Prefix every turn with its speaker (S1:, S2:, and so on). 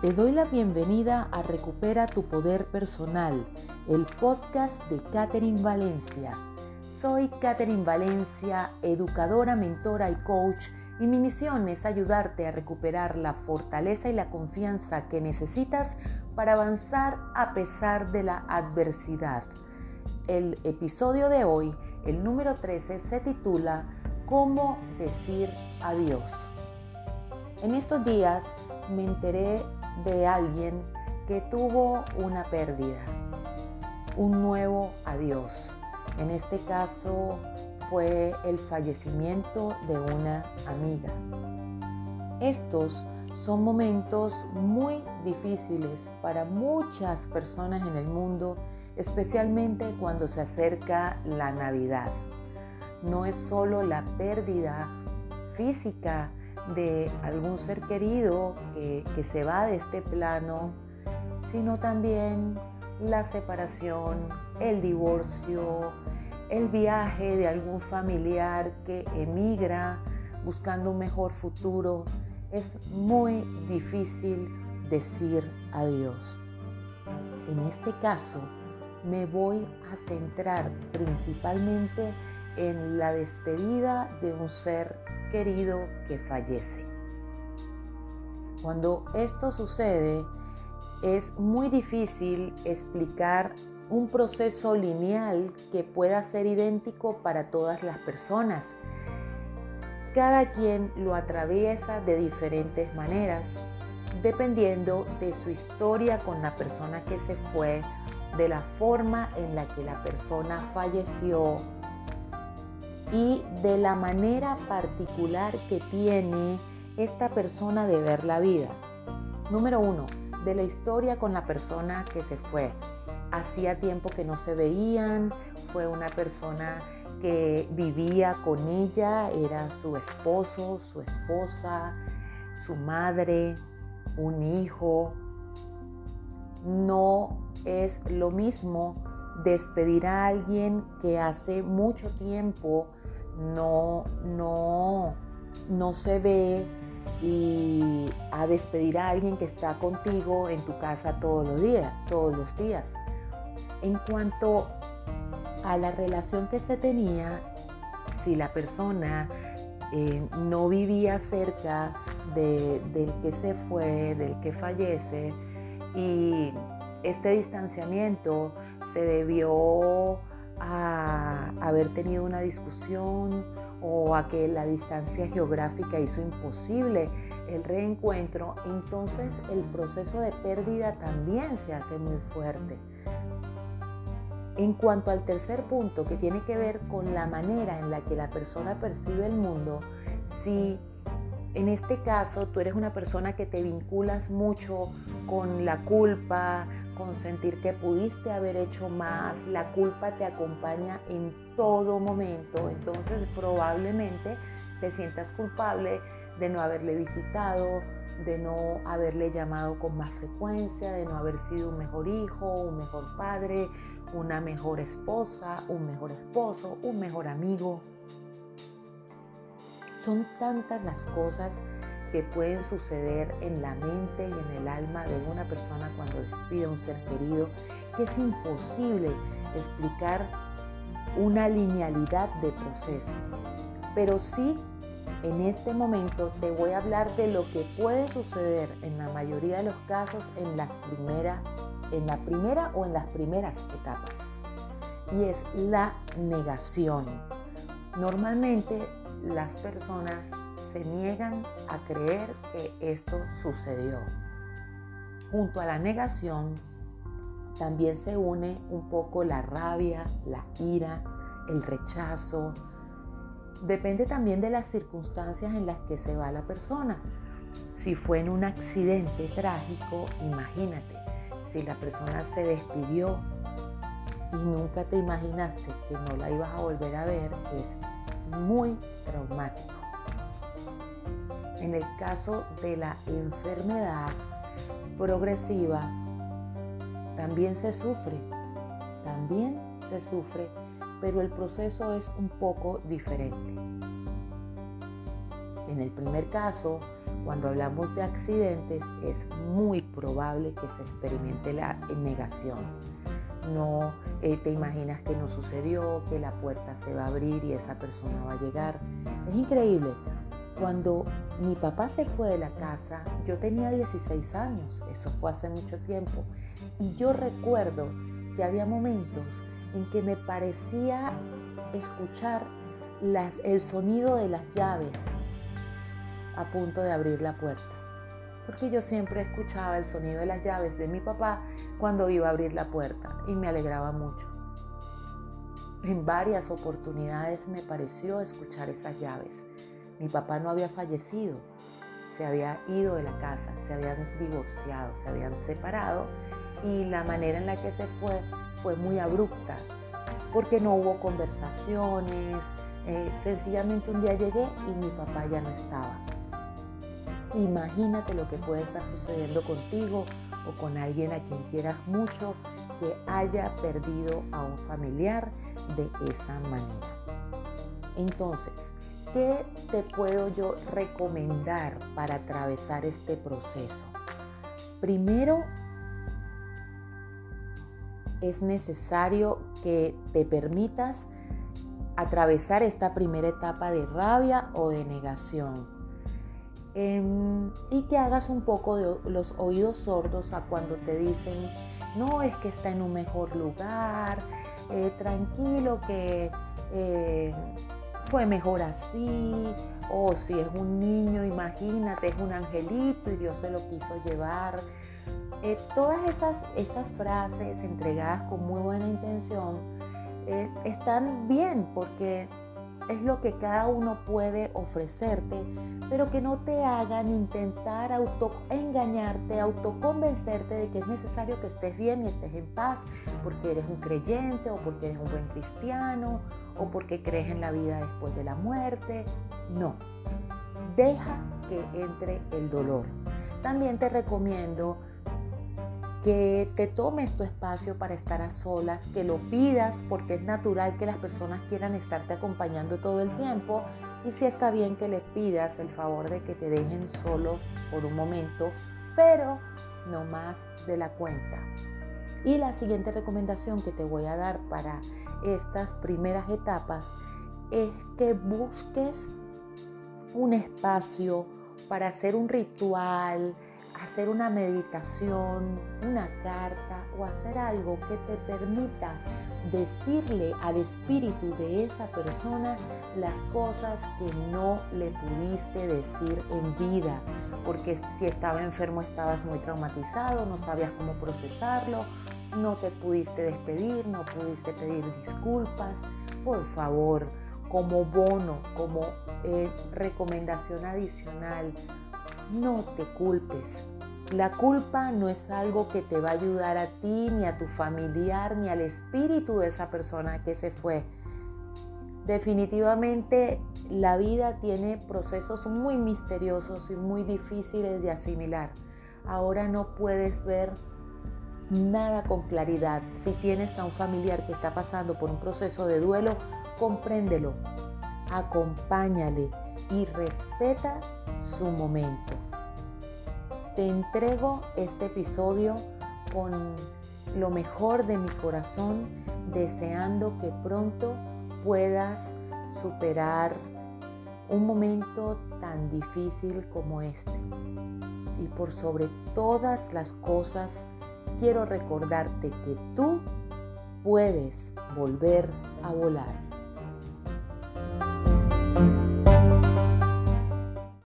S1: Te doy la bienvenida a Recupera tu Poder Personal, el podcast de Catherine Valencia. Soy Catherine Valencia, educadora, mentora y coach, y mi misión es ayudarte a recuperar la fortaleza y la confianza que necesitas para avanzar a pesar de la adversidad. El episodio de hoy, el número 13, se titula ¿Cómo decir adiós? En estos días me enteré de alguien que tuvo una pérdida, un nuevo adiós. En este caso fue el fallecimiento de una amiga. Estos son momentos muy difíciles para muchas personas en el mundo, especialmente cuando se acerca la Navidad. No es solo la pérdida física de algún ser querido que, se va de este plano, sino también la separación, el divorcio, el viaje de algún familiar que emigra buscando un mejor futuro. Es muy difícil decir adiós. En este caso, me voy a centrar principalmente en la despedida de un ser querido que fallece. Cuando esto sucede, es muy difícil explicar un proceso lineal que pueda ser idéntico para todas las personas. Cada quien lo atraviesa de diferentes maneras, dependiendo de su historia con la persona que se fue, de la forma en la que la persona falleció, y de la manera particular que tiene esta persona de ver la vida. Número uno, de la historia con la persona que se fue. Hacía tiempo que no se veían, fue una persona que vivía con ella, era su esposo, su esposa, su madre, un hijo. No es lo mismo despedir a alguien que hace mucho tiempo no, no, no se ve y a despedir a alguien que está contigo en tu casa todos los días, todos los días. En cuanto a la relación que se tenía, si la persona eh, no vivía cerca del que se fue, del que fallece, y este distanciamiento se debió a haber tenido una discusión o a que la distancia geográfica hizo imposible el reencuentro, entonces el proceso de pérdida también se hace muy fuerte. En cuanto al tercer punto, que tiene que ver con la manera en la que la persona percibe el mundo, si en este caso tú eres una persona que te vinculas mucho con la culpa, con sentir que pudiste haber hecho más, la culpa te acompaña en todo momento, entonces probablemente te sientas culpable de no haberle visitado, de no haberle llamado con más frecuencia, de no haber sido un mejor hijo, un mejor padre, una mejor esposa, un mejor esposo, un mejor amigo. Son tantas las cosas que pueden suceder en la mente y en el alma de una persona cuando despide a un ser querido, que es imposible explicar una linealidad de proceso. Pero sí, en este momento te voy a hablar de lo que puede suceder en la mayoría de los casos en, las primera, en la primera o en las primeras etapas. Y es la negación. Normalmente las personas se niegan a creer que esto sucedió. Junto a la negación también se une un poco la rabia, la ira, el rechazo. Depende también de las circunstancias en las que se va la persona. Si fue en un accidente trágico, imagínate, si la persona se despidió y nunca te imaginaste que no la ibas a volver a ver, es muy traumático. En el caso de la enfermedad progresiva, también se sufre, también se sufre, pero el proceso es un poco diferente. En el primer caso, cuando hablamos de accidentes, es muy probable que se experimente la negación. No eh, te imaginas que no sucedió, que la puerta se va a abrir y esa persona va a llegar. Es increíble. Cuando mi papá se fue de la casa, yo tenía 16 años, eso fue hace mucho tiempo, y yo recuerdo que había momentos en que me parecía escuchar el sonido de las llaves a punto de abrir la puerta. Porque yo siempre escuchaba el sonido de las llaves de mi papá cuando iba a abrir la puerta y me alegraba mucho. En varias oportunidades me pareció escuchar esas llaves. Mi papá no había fallecido, se había ido de la casa, se habían divorciado, se habían separado y la manera en la que se fue fue muy abrupta porque no hubo conversaciones. Eh, sencillamente un día llegué y mi papá ya no estaba. Imagínate lo que puede estar sucediendo contigo o con alguien a quien quieras mucho que haya perdido a un familiar de esa manera. Entonces, ¿qué te puedo yo recomendar para atravesar este proceso? Primero, es necesario que te permitas atravesar esta primera etapa de rabia o de negación Em, y que hagas un poco de los oídos sordos a cuando te dicen, no, es que está en un mejor lugar, eh, tranquilo que eh, fue mejor así, o si es un niño, imagínate, es un angelito y Dios se lo quiso llevar. Eh, todas esas, esas frases entregadas con muy buena intención están bien porque es lo que cada uno puede ofrecerte, pero que no te hagan intentar autoengañarte, autoconvencerte de que es necesario que estés bien y estés en paz porque eres un creyente o porque eres un buen cristiano o porque crees en la vida después de la muerte. No, deja que entre el dolor. También te recomiendo que te tomes tu espacio para estar a solas, que lo pidas porque es natural que las personas quieran estarte acompañando todo el tiempo y si está bien que le pidas el favor de que te dejen solo por un momento, pero no más de la cuenta. Y la siguiente recomendación que te voy a dar para estas primeras etapas es que busques un espacio para hacer un ritual, hacer una meditación, una carta o hacer algo que te permita decirle al espíritu de esa persona las cosas que no le pudiste decir en vida, porque si estaba enfermo estabas muy traumatizado, no sabías cómo procesarlo, no te pudiste despedir, no pudiste pedir disculpas. Por favor, como bono, como eh, recomendación adicional, no te culpes. La culpa no es algo que te va a ayudar a ti, ni a tu familiar, ni al espíritu de esa persona que se fue. Definitivamente la vida tiene procesos muy misteriosos y muy difíciles de asimilar. Ahora no puedes ver nada con claridad. Si tienes a un familiar que está pasando por un proceso de duelo, compréndelo, acompáñale y respeta su momento. Te entrego este episodio con lo mejor de mi corazón, deseando que pronto puedas superar un momento tan difícil como este. Y por sobre todas las cosas, quiero recordarte que tú puedes volver a volar.